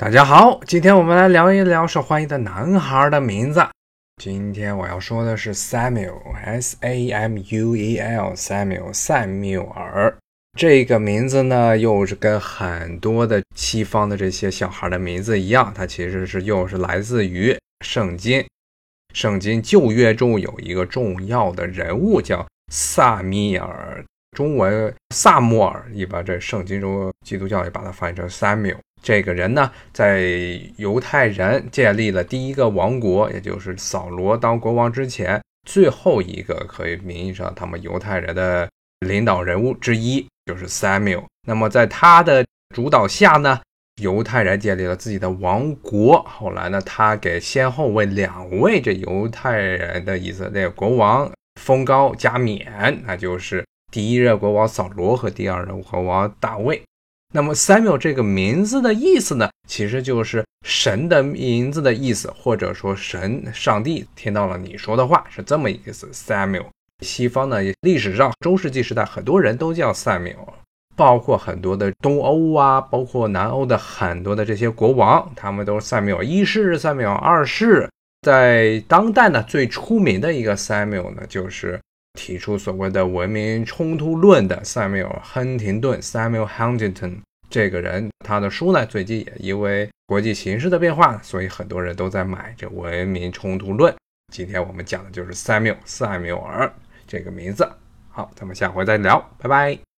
大家好，今天我们来聊一聊受欢迎的男孩的名字。今天我要说的是 Samuel，S A M U E L，Samuel，塞缪尔。这个名字呢，又是跟很多的西方的这些小孩的名字一样，它其实是又是来自于圣经。圣经旧约中有一个重要的人物叫萨米尔，中文萨摩尔，一般这圣经中基督教也把它翻译成 Samuel。这个人呢，在犹太人建立了第一个王国，也就是扫罗当国王之前，最后一个可以名义上他们犹太人的领导人物之一，就是 Samuel。那么在他的主导下呢，犹太人建立了自己的王国。后来呢，他给先后为两位这犹太人的以色列国王封高加冕，那就是第一任国王扫罗和第二任国王大卫。那么 Samuel 这个名字的意思呢，其实就是神的名字的意思，或者说神上帝听到了你说的话，是这么一个意思。Samuel，西方呢历史上中世纪时代很多人都叫 Samuel，包括很多的东欧啊，包括南欧的很多的这些国王，他们都是 Samuel 一世、Samuel 二世。在当代呢，最出名的一个 Samuel 呢，就是提出所谓的文明冲突论的 Samuel 亨廷顿 Samuel Huntington。这个人他的书呢，最近也因为国际形势的变化，所以很多人都在买这《文明冲突论》。今天我们讲的就是 Samuel 塞缪尔这个名字。好，咱们下回再聊，拜拜。